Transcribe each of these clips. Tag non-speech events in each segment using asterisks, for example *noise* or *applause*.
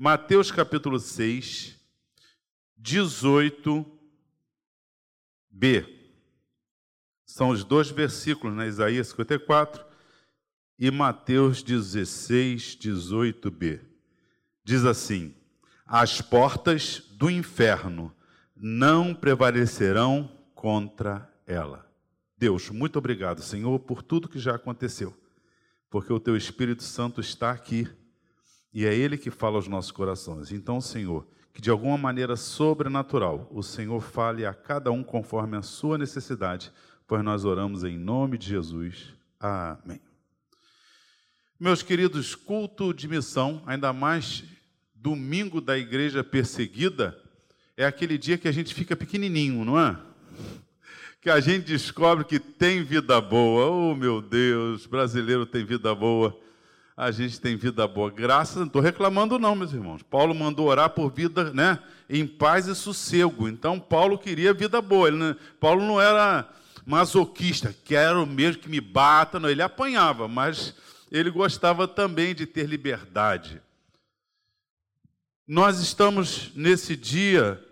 Mateus capítulo 6, 18b. São os dois versículos, né? Isaías 54 e Mateus 16, 18b. Diz assim: As portas do inferno não prevalecerão contra ela. Deus, muito obrigado, Senhor, por tudo que já aconteceu, porque o Teu Espírito Santo está aqui e é Ele que fala aos nossos corações. Então, Senhor, que de alguma maneira sobrenatural o Senhor fale a cada um conforme a sua necessidade, pois nós oramos em nome de Jesus. Amém. Meus queridos, culto de missão, ainda mais domingo da igreja perseguida, é aquele dia que a gente fica pequenininho, não é? Que a gente descobre que tem vida boa. Oh, meu Deus, brasileiro tem vida boa. A gente tem vida boa. Graças, não estou reclamando não, meus irmãos. Paulo mandou orar por vida, né, em paz e sossego. Então Paulo queria vida boa. Ele, Paulo não era masoquista, quero mesmo que me bata, não, ele apanhava, mas ele gostava também de ter liberdade. Nós estamos nesse dia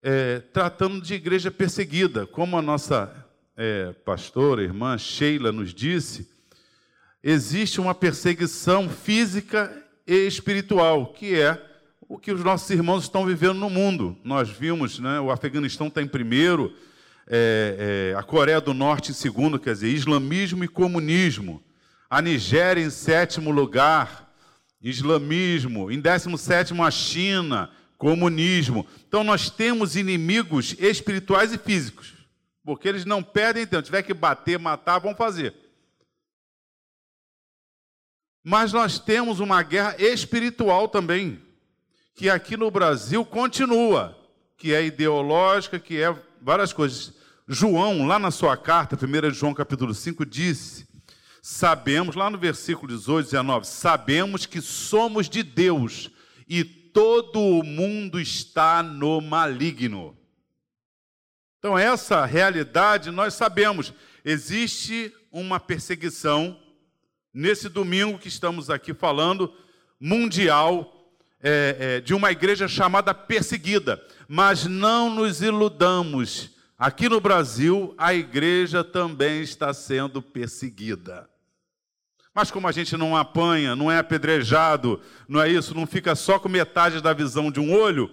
é, tratando de igreja perseguida, como a nossa é, pastora, irmã Sheila nos disse, existe uma perseguição física e espiritual, que é o que os nossos irmãos estão vivendo no mundo. Nós vimos, né, o Afeganistão está em primeiro, é, é, a Coreia do Norte em segundo, quer dizer, islamismo e comunismo a Nigéria em sétimo lugar, islamismo, em décimo sétimo a China, comunismo. Então nós temos inimigos espirituais e físicos, porque eles não perdem tempo. Tiver que bater, matar, vão fazer. Mas nós temos uma guerra espiritual também, que aqui no Brasil continua, que é ideológica, que é várias coisas. João, lá na sua carta, 1 João capítulo 5, disse Sabemos, lá no versículo 18, 19, sabemos que somos de Deus e todo o mundo está no maligno. Então, essa realidade nós sabemos. Existe uma perseguição, nesse domingo que estamos aqui falando, mundial, é, é, de uma igreja chamada perseguida. Mas não nos iludamos Aqui no Brasil, a igreja também está sendo perseguida. Mas como a gente não apanha, não é apedrejado, não é isso, não fica só com metade da visão de um olho,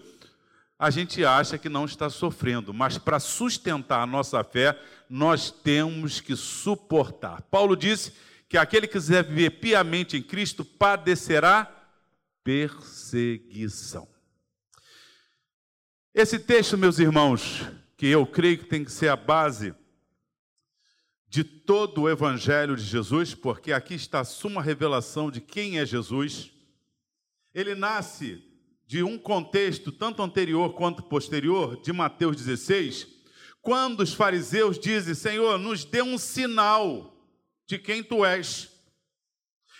a gente acha que não está sofrendo. Mas para sustentar a nossa fé, nós temos que suportar. Paulo disse que aquele que quiser viver piamente em Cristo padecerá perseguição. Esse texto, meus irmãos, que eu creio que tem que ser a base de todo o Evangelho de Jesus, porque aqui está a suma revelação de quem é Jesus. Ele nasce de um contexto tanto anterior quanto posterior, de Mateus 16, quando os fariseus dizem: Senhor, nos dê um sinal de quem tu és.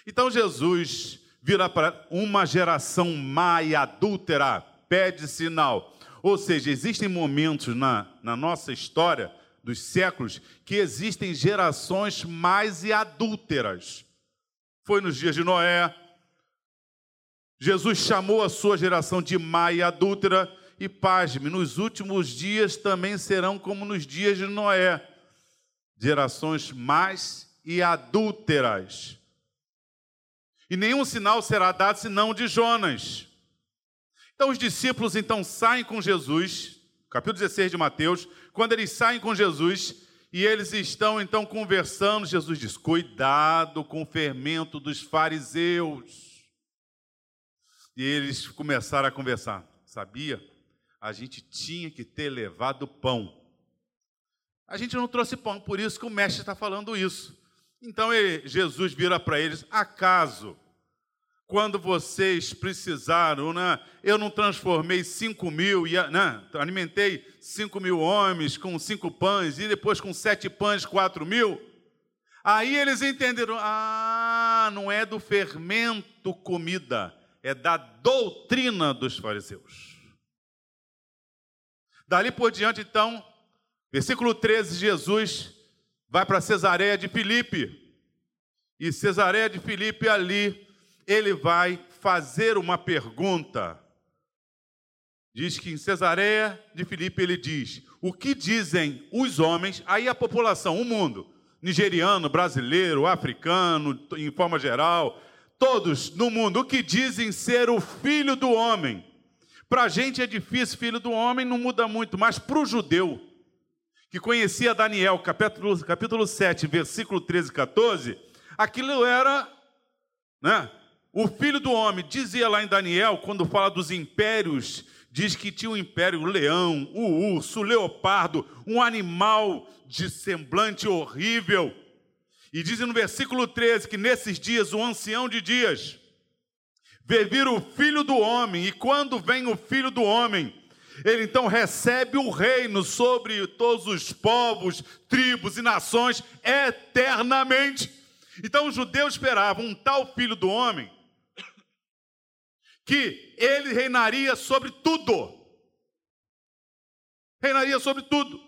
Então Jesus vira para uma geração má e adúltera, pede sinal. Ou seja, existem momentos na, na nossa história, dos séculos, que existem gerações mais e adúlteras. Foi nos dias de Noé. Jesus chamou a sua geração de má e adúltera, e pasme, nos últimos dias também serão como nos dias de Noé gerações mais e adúlteras. E nenhum sinal será dado senão de Jonas. Então os discípulos então saem com Jesus, capítulo 16 de Mateus, quando eles saem com Jesus e eles estão então conversando, Jesus diz: "Cuidado com o fermento dos fariseus". E eles começaram a conversar. Sabia? A gente tinha que ter levado pão. A gente não trouxe pão, por isso que o mestre está falando isso. Então ele, Jesus vira para eles: acaso quando vocês precisaram, né? eu não transformei cinco mil, né? alimentei cinco mil homens com cinco pães, e depois com sete pães, quatro mil. Aí eles entenderam: ah, não é do fermento comida, é da doutrina dos fariseus. Dali por diante, então, versículo 13, Jesus vai para Cesareia de Filipe. E Cesareia de Filipe ali ele vai fazer uma pergunta. Diz que em Cesareia de Filipe ele diz: O que dizem os homens, aí a população, o mundo, nigeriano, brasileiro, africano, em forma geral, todos no mundo, o que dizem ser o filho do homem? Para a gente é difícil, filho do homem não muda muito, mas para o judeu, que conhecia Daniel, capítulo, capítulo 7, versículo 13 e 14, aquilo era né, o filho do homem. Dizia lá em Daniel, quando fala dos impérios, diz que tinha o um império o leão, o urso, o leopardo, um animal de semblante horrível. E diz no versículo 13 que nesses dias o ancião de dias vê vir o filho do homem, e quando vem o filho do homem, ele então recebe o reino sobre todos os povos, tribos e nações eternamente. Então os judeus esperavam um tal filho do homem que ele reinaria sobre tudo. Reinaria sobre tudo.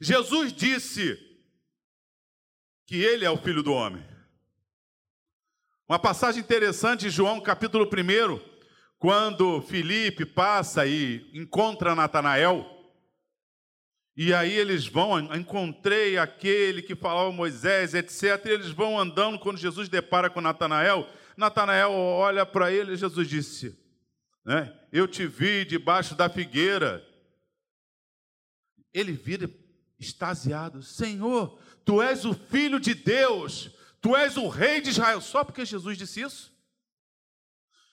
Jesus disse que ele é o filho do homem. Uma passagem interessante, João capítulo 1, quando Felipe passa e encontra Natanael, e aí eles vão, encontrei aquele que falava Moisés, etc. E eles vão andando quando Jesus depara com Natanael. Natanael olha para ele e Jesus disse: né, Eu te vi debaixo da figueira. Ele vira extasiado: Senhor, tu és o filho de Deus, tu és o rei de Israel. Só porque Jesus disse isso?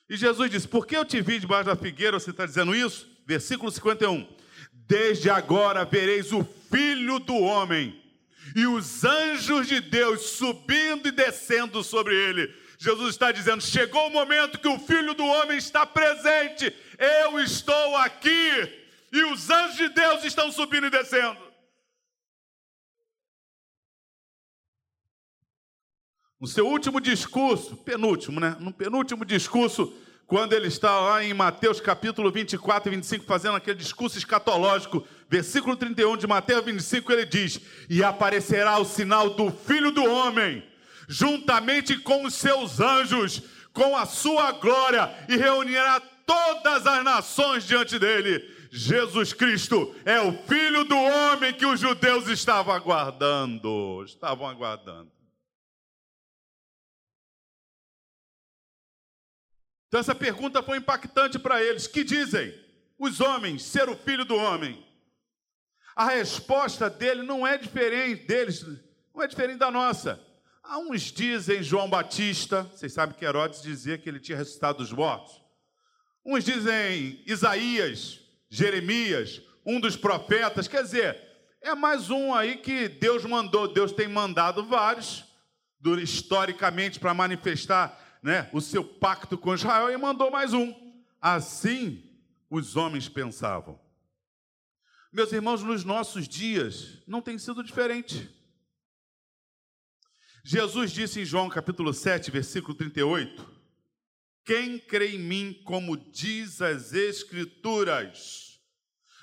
E Jesus disse: Por que eu te vi debaixo da figueira? Você está dizendo isso? Versículo 51. Desde agora vereis o filho do homem e os anjos de Deus subindo e descendo sobre ele. Jesus está dizendo: chegou o momento que o filho do homem está presente, eu estou aqui, e os anjos de Deus estão subindo e descendo. No seu último discurso, penúltimo, né? No penúltimo discurso, quando ele está lá em Mateus capítulo 24 e 25, fazendo aquele discurso escatológico, versículo 31 de Mateus 25, ele diz: E aparecerá o sinal do Filho do Homem, juntamente com os seus anjos, com a sua glória, e reunirá todas as nações diante dele. Jesus Cristo é o Filho do Homem que os judeus estavam aguardando. Estavam aguardando. Então, essa pergunta foi impactante para eles. Que dizem os homens ser o filho do homem? A resposta dele não é diferente deles, não é diferente da nossa. Há uns dizem João Batista, vocês sabem que Herodes dizia que ele tinha ressuscitado dos mortos. Uns dizem Isaías, Jeremias, um dos profetas. Quer dizer, é mais um aí que Deus mandou. Deus tem mandado vários, historicamente, para manifestar né, o seu pacto com Israel e mandou mais um. Assim os homens pensavam. Meus irmãos, nos nossos dias não tem sido diferente. Jesus disse em João capítulo 7, versículo 38: Quem crê em mim, como diz as Escrituras,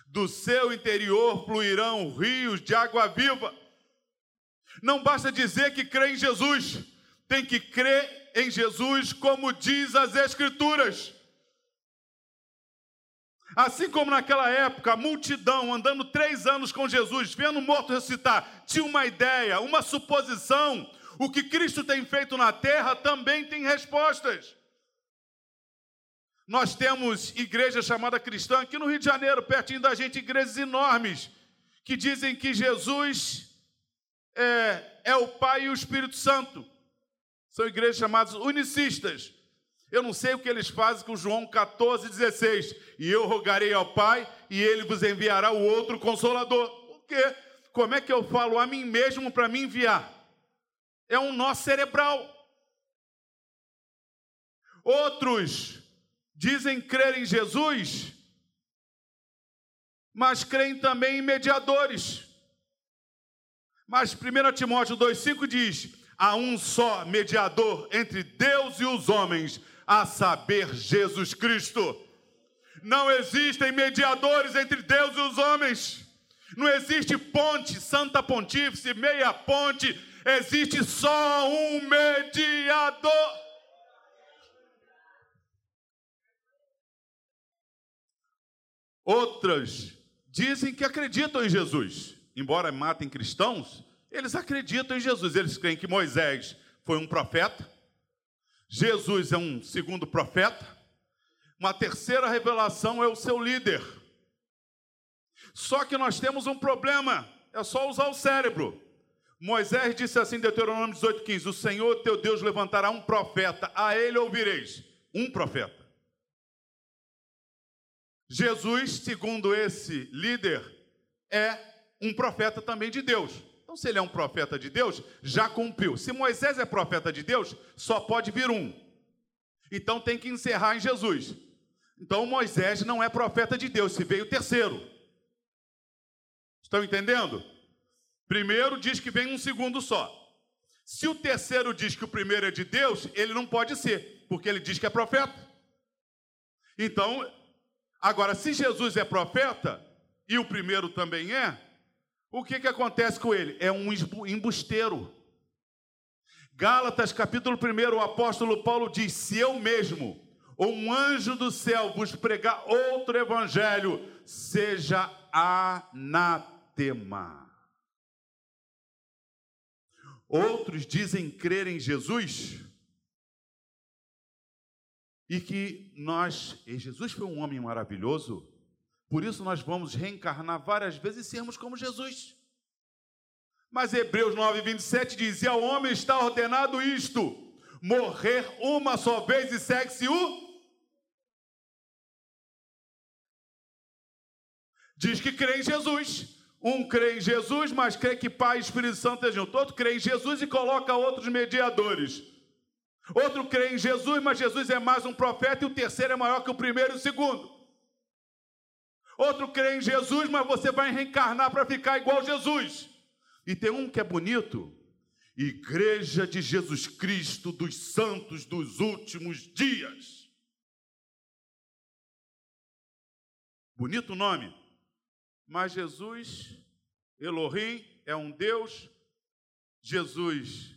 do seu interior fluirão rios de água viva. Não basta dizer que crê em Jesus, tem que crer em Jesus, como diz as Escrituras. Assim como naquela época, a multidão andando três anos com Jesus, vendo o morto ressuscitar, tinha uma ideia, uma suposição. O que Cristo tem feito na terra também tem respostas. Nós temos igreja chamada cristã aqui no Rio de Janeiro, pertinho da gente, igrejas enormes, que dizem que Jesus é, é o Pai e o Espírito Santo. São igrejas chamadas unicistas. Eu não sei o que eles fazem com João 14, 16. E eu rogarei ao Pai, e ele vos enviará o outro consolador. Por quê? Como é que eu falo a mim mesmo para me enviar? É um nó cerebral. Outros dizem crer em Jesus, mas creem também em mediadores. Mas 1 Timóteo 2,5 diz: há um só mediador entre Deus e os homens, a saber, Jesus Cristo. Não existem mediadores entre Deus e os homens. Não existe ponte, santa pontífice, meia ponte. Existe só um mediador. Outras dizem que acreditam em Jesus, embora matem cristãos, eles acreditam em Jesus. Eles creem que Moisés foi um profeta, Jesus é um segundo profeta, uma terceira revelação é o seu líder. Só que nós temos um problema, é só usar o cérebro. Moisés disse assim, Deuteronômio 18,15: O Senhor teu Deus levantará um profeta, a ele ouvireis. Um profeta. Jesus, segundo esse líder, é um profeta também de Deus. Então, se ele é um profeta de Deus, já cumpriu. Se Moisés é profeta de Deus, só pode vir um. Então tem que encerrar em Jesus. Então Moisés não é profeta de Deus, se veio o terceiro. Estão entendendo? Primeiro diz que vem um segundo só. Se o terceiro diz que o primeiro é de Deus, ele não pode ser, porque ele diz que é profeta. Então, agora, se Jesus é profeta, e o primeiro também é, o que, que acontece com ele? É um embusteiro. Gálatas, capítulo 1, o apóstolo Paulo diz: Se eu mesmo, ou um anjo do céu, vos pregar outro evangelho, seja anatema. Outros dizem crer em Jesus e que nós, e Jesus foi um homem maravilhoso, por isso nós vamos reencarnar várias vezes e sermos como Jesus. Mas Hebreus 9, 27 diz: E ao homem está ordenado isto: morrer uma só vez e segue-se o. Diz que crê em Jesus. Um crê em Jesus, mas crê que Pai e Espírito Santo estejam. Outro crê em Jesus e coloca outros mediadores. Outro crê em Jesus, mas Jesus é mais um profeta e o terceiro é maior que o primeiro e o segundo. Outro crê em Jesus, mas você vai reencarnar para ficar igual Jesus. E tem um que é bonito, Igreja de Jesus Cristo dos Santos dos Últimos Dias. Bonito nome. Mas Jesus, Elohim, é um Deus. Jesus,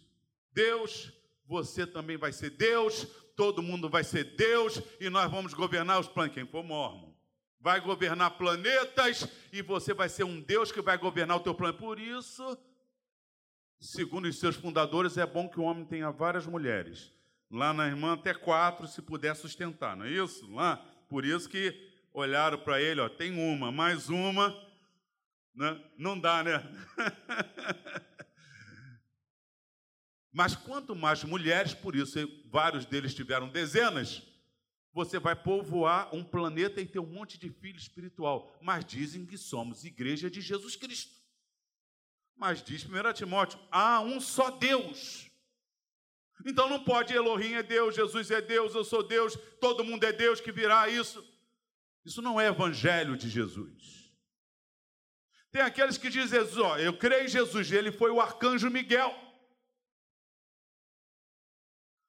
Deus, você também vai ser Deus, todo mundo vai ser Deus, e nós vamos governar os planos. Quem for mormon vai governar planetas, e você vai ser um Deus que vai governar o teu planeta. Por isso, segundo os seus fundadores, é bom que o homem tenha várias mulheres. Lá na irmã, até quatro, se puder sustentar, não é isso? Lá, por isso que olharam para ele, ó, tem uma, mais uma, né? não dá, né? *laughs* Mas quanto mais mulheres, por isso vários deles tiveram dezenas, você vai povoar um planeta e ter um monte de filho espiritual. Mas dizem que somos igreja de Jesus Cristo. Mas diz 1 Timóteo: há um só Deus. Então não pode Elohim é Deus, Jesus é Deus, eu sou Deus, todo mundo é Deus que virá isso. Isso não é evangelho de Jesus. Tem aqueles que dizem, ó, eu creio em Jesus, ele foi o arcanjo Miguel.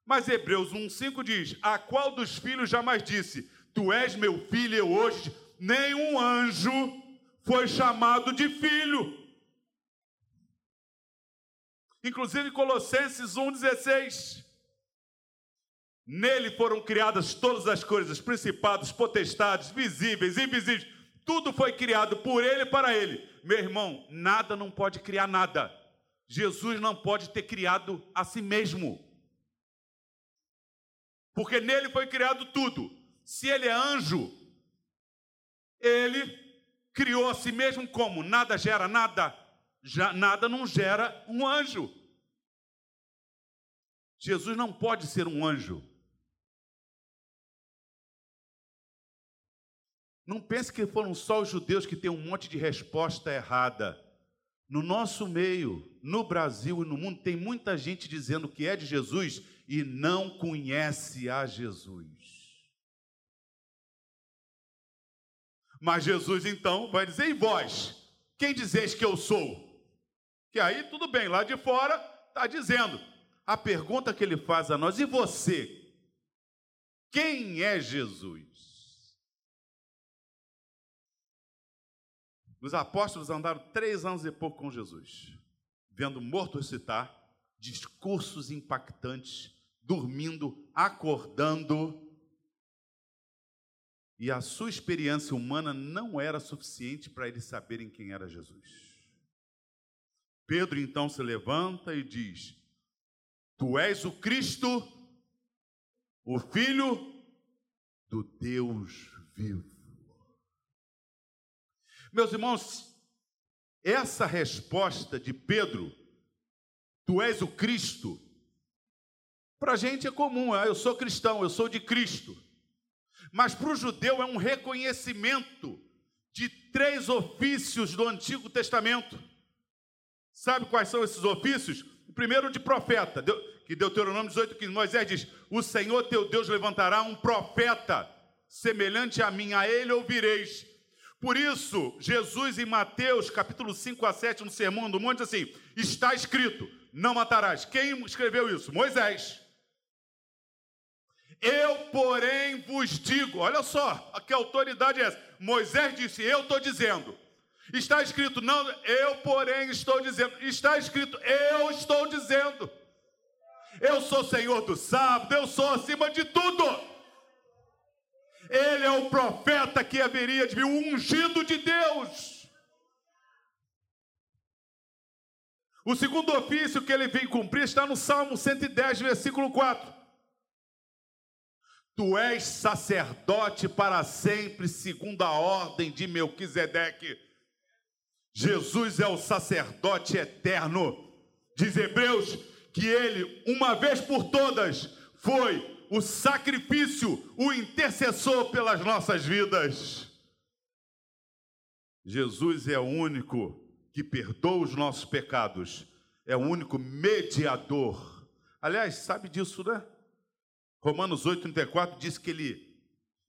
Mas Hebreus 1,5 diz: A qual dos filhos jamais disse, Tu és meu filho, eu hoje, nenhum anjo foi chamado de filho. Inclusive Colossenses 1,16. Nele foram criadas todas as coisas, principados, potestades, visíveis, invisíveis. Tudo foi criado por ele e para ele. Meu irmão, nada não pode criar nada. Jesus não pode ter criado a si mesmo. Porque nele foi criado tudo. Se ele é anjo, ele criou a si mesmo como? Nada gera nada. Já, nada não gera um anjo. Jesus não pode ser um anjo. Não pense que foram só os judeus que têm um monte de resposta errada. No nosso meio, no Brasil e no mundo, tem muita gente dizendo que é de Jesus e não conhece a Jesus. Mas Jesus então vai dizer: E vós, quem dizeis que eu sou? Que aí tudo bem, lá de fora está dizendo. A pergunta que ele faz a nós: E você? Quem é Jesus? Os apóstolos andaram três anos e pouco com Jesus, vendo morto ressuscitar, discursos impactantes, dormindo, acordando. E a sua experiência humana não era suficiente para eles saberem quem era Jesus. Pedro então se levanta e diz: Tu és o Cristo, o Filho do Deus vivo. Meus irmãos, essa resposta de Pedro, tu és o Cristo, para a gente é comum, ah, eu sou cristão, eu sou de Cristo. Mas para o judeu é um reconhecimento de três ofícios do Antigo Testamento. Sabe quais são esses ofícios? O primeiro de profeta, que Deuteronômio 18, que Moisés diz: O Senhor teu Deus levantará um profeta semelhante a mim, a ele ouvireis. Por isso, Jesus em Mateus, capítulo 5 a 7, no Sermão do Monte, assim: está escrito: não matarás. Quem escreveu isso? Moisés. Eu, porém, vos digo, olha só, que autoridade é essa? Moisés disse: Eu estou dizendo. Está escrito, não, eu, porém, estou dizendo. Está escrito, eu estou dizendo. Eu sou Senhor do sábado, eu sou acima de tudo. Ele é o profeta que haveria de vir, o ungido de Deus. O segundo ofício que ele vem cumprir está no Salmo 110, versículo 4. Tu és sacerdote para sempre, segundo a ordem de Melquisedeque. Jesus é o sacerdote eterno. Diz Hebreus que ele, uma vez por todas, foi o sacrifício, o intercessor pelas nossas vidas. Jesus é o único que perdoa os nossos pecados, é o único mediador. Aliás, sabe disso, né? Romanos 8,34 diz que ele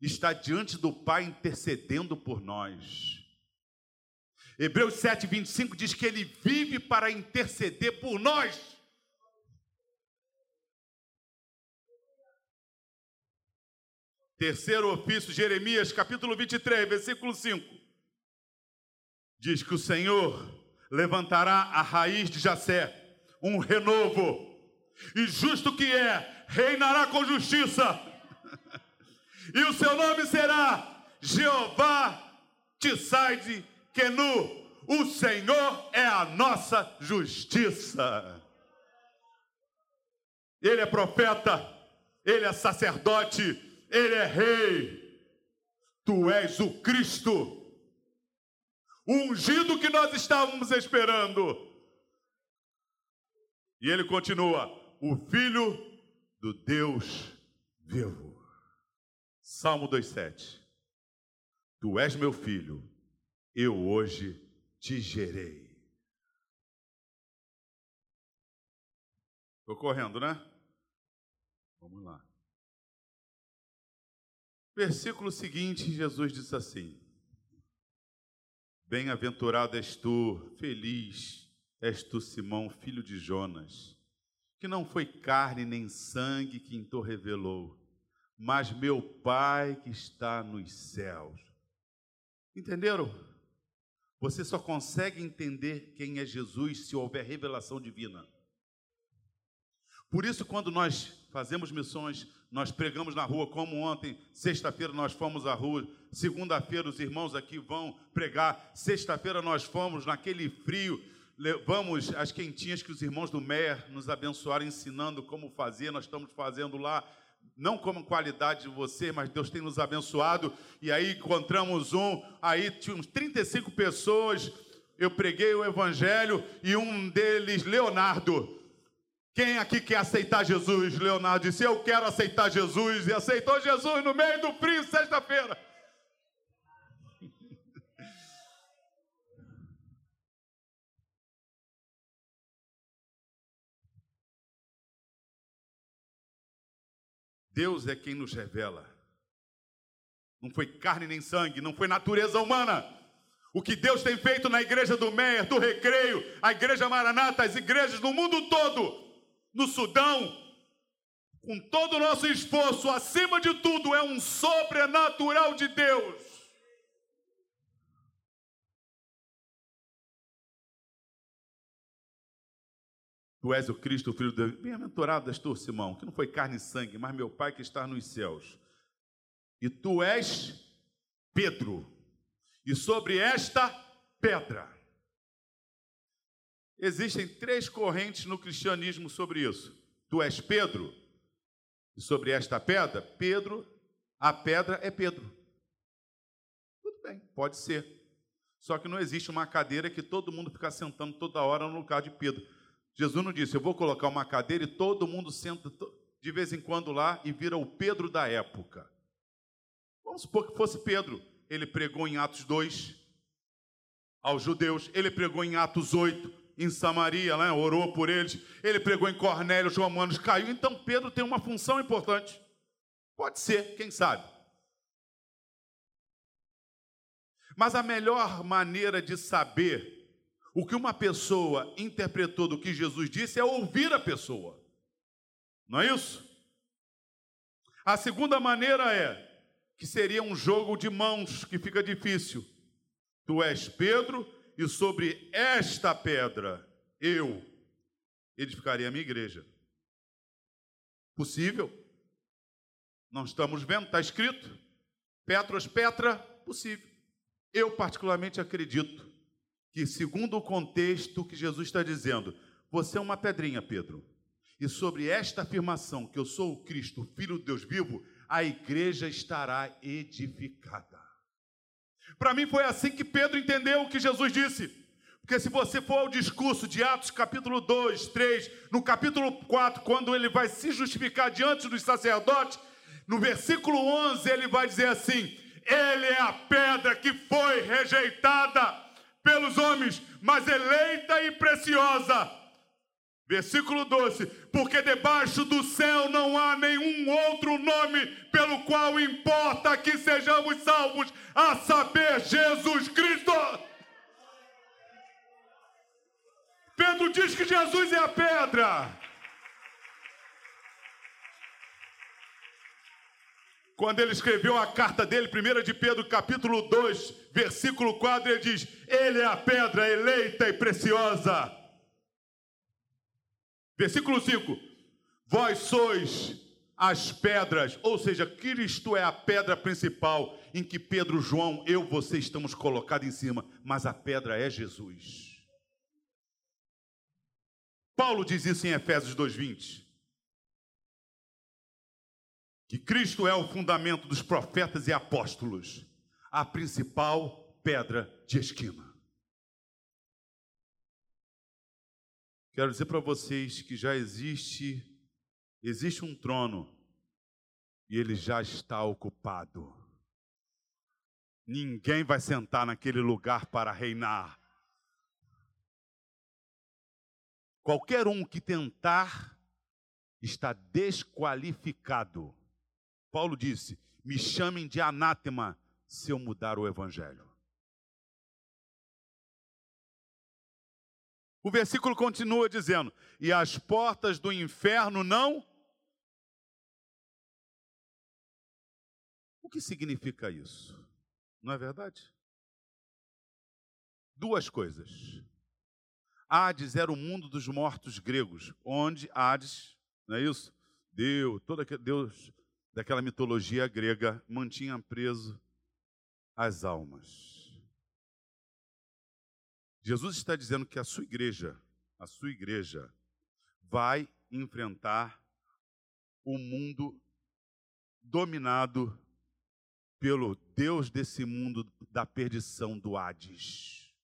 está diante do Pai intercedendo por nós. Hebreus 7, 25 diz que ele vive para interceder por nós. Terceiro ofício, Jeremias, capítulo 23, versículo 5. Diz que o Senhor levantará a raiz de Jacé, um renovo, e justo que é, reinará com justiça, e o seu nome será Jeová Tissaide Kenu, o Senhor é a nossa justiça. Ele é profeta, ele é sacerdote, ele é rei. Tu és o Cristo, o ungido que nós estávamos esperando. E ele continua: o Filho do Deus vivo. Salmo 2,7. Tu és meu filho, eu hoje te gerei. Estou correndo, né? Vamos lá. Versículo seguinte, Jesus disse assim: Bem-aventurado és tu, feliz és tu, Simão, filho de Jonas, que não foi carne nem sangue quem te revelou, mas meu Pai que está nos céus. Entenderam? Você só consegue entender quem é Jesus se houver revelação divina. Por isso, quando nós fazemos missões, nós pregamos na rua, como ontem, sexta-feira nós fomos à rua, segunda-feira os irmãos aqui vão pregar, sexta-feira nós fomos naquele frio, levamos as quentinhas que os irmãos do MER nos abençoaram ensinando como fazer, nós estamos fazendo lá não como qualidade de você, mas Deus tem nos abençoado. E aí encontramos um, aí tinha uns 35 pessoas, eu preguei o evangelho e um deles, Leonardo. Quem aqui quer aceitar Jesus? Leonardo disse: Eu quero aceitar Jesus. E aceitou Jesus no meio do frio, sexta-feira. Deus é quem nos revela. Não foi carne nem sangue, não foi natureza humana. O que Deus tem feito na igreja do Meia, do Recreio, a igreja Maranata, as igrejas no mundo todo, no Sudão, com todo o nosso esforço, acima de tudo, é um sobrenatural de Deus. Tu és o Cristo, o Filho de Deus. Bem-aventurado és tu, Simão, que não foi carne e sangue, mas meu Pai que está nos céus. E tu és Pedro, e sobre esta pedra. Existem três correntes no cristianismo sobre isso. Tu és Pedro, e sobre esta pedra, Pedro, a pedra é Pedro. Tudo bem, pode ser. Só que não existe uma cadeira que todo mundo fica sentando toda hora no lugar de Pedro. Jesus não disse, eu vou colocar uma cadeira e todo mundo senta de vez em quando lá e vira o Pedro da época. Vamos supor que fosse Pedro. Ele pregou em Atos 2 aos judeus, ele pregou em Atos 8 em Samaria, né? orou por eles, ele pregou em Cornélio, os romanos caiu. Então Pedro tem uma função importante. Pode ser, quem sabe. Mas a melhor maneira de saber o que uma pessoa interpretou do que Jesus disse é ouvir a pessoa. Não é isso? A segunda maneira é que seria um jogo de mãos que fica difícil. Tu és Pedro, e sobre esta pedra eu edificaria a minha igreja. Possível? Não estamos vendo, está escrito. Petros, Petra, possível. Eu, particularmente, acredito que, segundo o contexto que Jesus está dizendo, você é uma pedrinha, Pedro. E sobre esta afirmação, que eu sou o Cristo, Filho de Deus vivo, a igreja estará edificada. Para mim foi assim que Pedro entendeu o que Jesus disse. Porque se você for ao discurso de Atos capítulo 2, 3, no capítulo 4, quando ele vai se justificar diante dos sacerdotes, no versículo 11 ele vai dizer assim: Ele é a pedra que foi rejeitada pelos homens, mas eleita e preciosa. Versículo 12: Porque debaixo do céu não há nenhum outro nome pelo qual importa que sejamos salvos, a saber, Jesus Cristo. Pedro diz que Jesus é a pedra. Quando ele escreveu a carta dele, 1 de Pedro, capítulo 2, versículo 4, ele diz: Ele é a pedra eleita e preciosa. Versículo 5: Vós sois as pedras, ou seja, Cristo é a pedra principal em que Pedro, João, eu, você estamos colocados em cima, mas a pedra é Jesus. Paulo diz isso em Efésios 2:20 que Cristo é o fundamento dos profetas e apóstolos, a principal pedra de esquina. Quero dizer para vocês que já existe existe um trono e ele já está ocupado. Ninguém vai sentar naquele lugar para reinar. Qualquer um que tentar está desqualificado. Paulo disse: Me chamem de anátema se eu mudar o evangelho. O versículo continua dizendo: E as portas do inferno não. O que significa isso? Não é verdade? Duas coisas. Hades era o mundo dos mortos gregos, onde Hades, não é isso? Deus, todo aquele, Deus daquela mitologia grega mantinha preso as almas. Jesus está dizendo que a sua igreja, a sua igreja, vai enfrentar o mundo dominado pelo Deus desse mundo da perdição do Hades.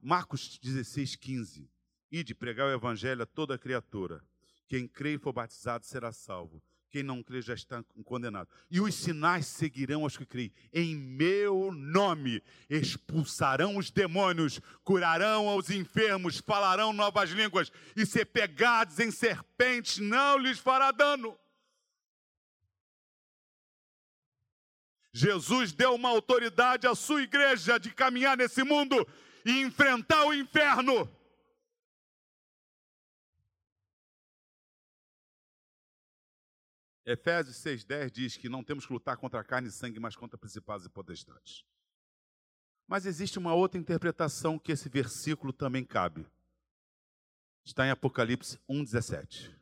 Marcos 16, 15. Ide pregar o evangelho a toda criatura. Quem crê e for batizado será salvo. Quem não crê já está condenado. E os sinais seguirão aos que creem. Em meu nome expulsarão os demônios, curarão aos enfermos, falarão novas línguas, e se pegados em serpentes, não lhes fará dano. Jesus deu uma autoridade à sua igreja de caminhar nesse mundo e enfrentar o inferno. Efésios 6,10 diz que não temos que lutar contra carne e sangue, mas contra principados e potestades. Mas existe uma outra interpretação que esse versículo também cabe. Está em Apocalipse 1,17.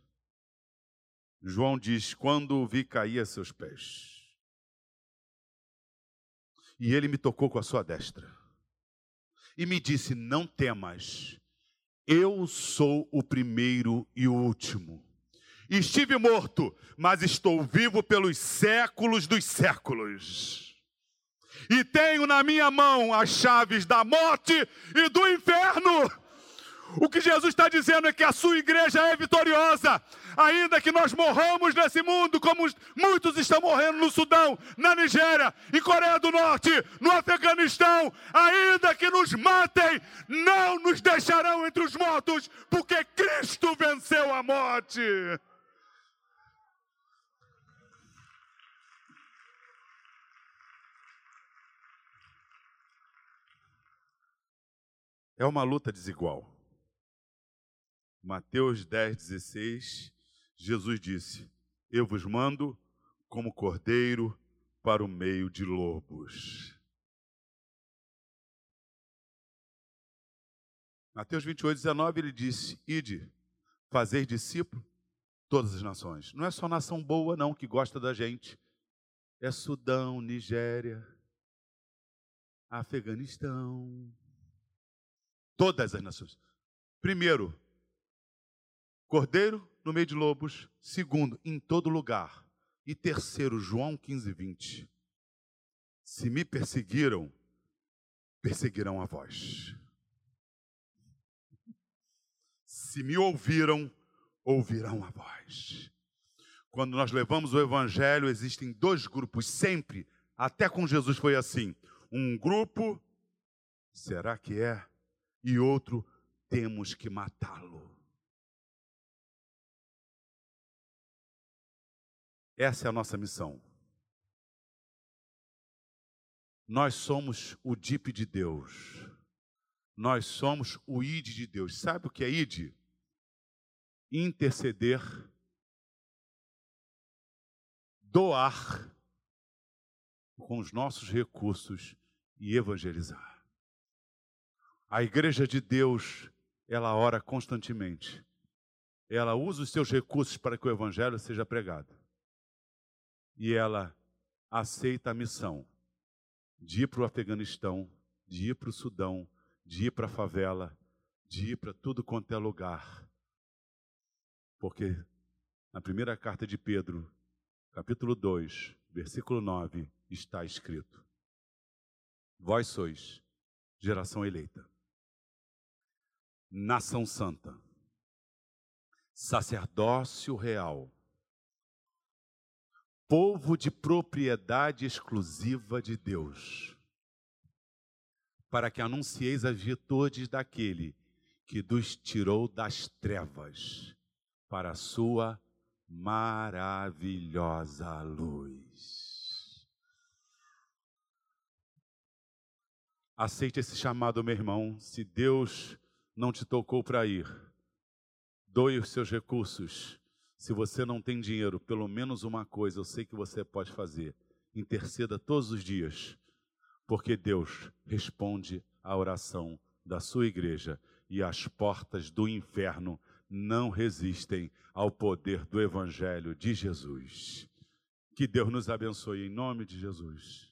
João diz: Quando vi cair a seus pés. E ele me tocou com a sua destra. E me disse: Não temas, eu sou o primeiro e o último. Estive morto, mas estou vivo pelos séculos dos séculos. E tenho na minha mão as chaves da morte e do inferno. O que Jesus está dizendo é que a sua igreja é vitoriosa, ainda que nós morramos nesse mundo, como muitos estão morrendo no Sudão, na Nigéria, em Coreia do Norte, no Afeganistão, ainda que nos matem, não nos deixarão entre os mortos, porque Cristo venceu a morte. É uma luta desigual. Mateus 10, 16, Jesus disse: Eu vos mando como cordeiro para o meio de lobos. Mateus 28, 19, ele disse: Ide, fazer discípulo todas as nações. Não é só nação boa, não, que gosta da gente. É Sudão, Nigéria, Afeganistão, todas as nações. Primeiro, Cordeiro no meio de lobos. Segundo, em todo lugar. E terceiro, João 15, 20. Se me perseguiram, perseguirão a vós. Se me ouviram, ouvirão a vós. Quando nós levamos o evangelho, existem dois grupos sempre, até com Jesus foi assim. Um grupo, será que é? E outro, temos que matá-lo. Essa é a nossa missão. Nós somos o DIP de Deus. Nós somos o ID de Deus. Sabe o que é ID? Interceder, doar com os nossos recursos e evangelizar. A igreja de Deus, ela ora constantemente. Ela usa os seus recursos para que o evangelho seja pregado e ela aceita a missão de ir para o Afeganistão, de ir para o Sudão, de ir para a favela, de ir para tudo quanto é lugar. Porque na primeira carta de Pedro, capítulo 2, versículo 9, está escrito: Vós sois geração eleita, nação santa, sacerdócio real povo de propriedade exclusiva de Deus, para que anuncieis as virtudes daquele que nos tirou das trevas para a sua maravilhosa luz. Aceite esse chamado, meu irmão. Se Deus não te tocou para ir, doe os seus recursos se você não tem dinheiro, pelo menos uma coisa eu sei que você pode fazer: interceda todos os dias, porque Deus responde à oração da sua igreja e as portas do inferno não resistem ao poder do Evangelho de Jesus. Que Deus nos abençoe em nome de Jesus.